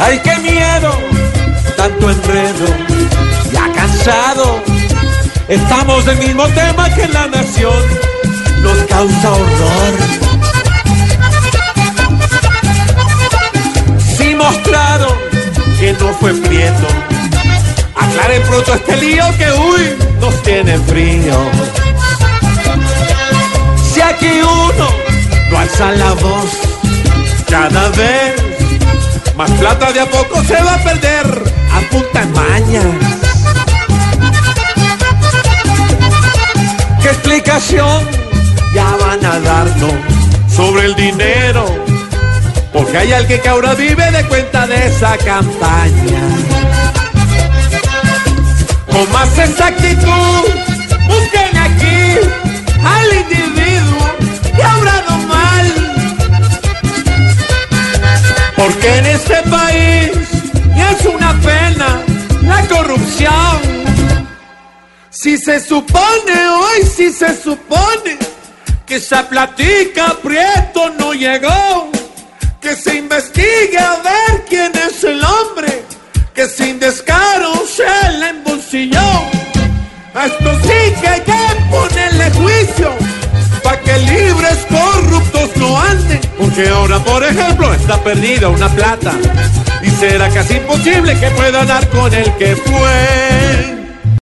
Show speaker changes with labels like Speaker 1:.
Speaker 1: ¡Ay, qué miedo! Tanto enredo, ya cansado. Estamos del mismo tema que la nación nos causa horror. Fue prieto. Aclaren pronto este lío que uy nos tiene frío. Si aquí uno no alza la voz cada vez más plata de a poco se va a perder a punta en maña. ¿Qué explicación ya van a darnos sobre el dinero? Porque hay alguien que ahora vive de cuenta de esa campaña. Con más exactitud, busquen aquí al individuo que ha obrado mal. Porque en este país es una pena la corrupción. Si se supone hoy, si se supone que esa platica Prieto no llegó, que se investigue a ver quién es el hombre que sin descaro se la embolsilló. A esto sí que hay que ponerle juicio para que libres corruptos no anden. Porque ahora, por ejemplo, está perdida una plata y será casi imposible que pueda dar con el que fue.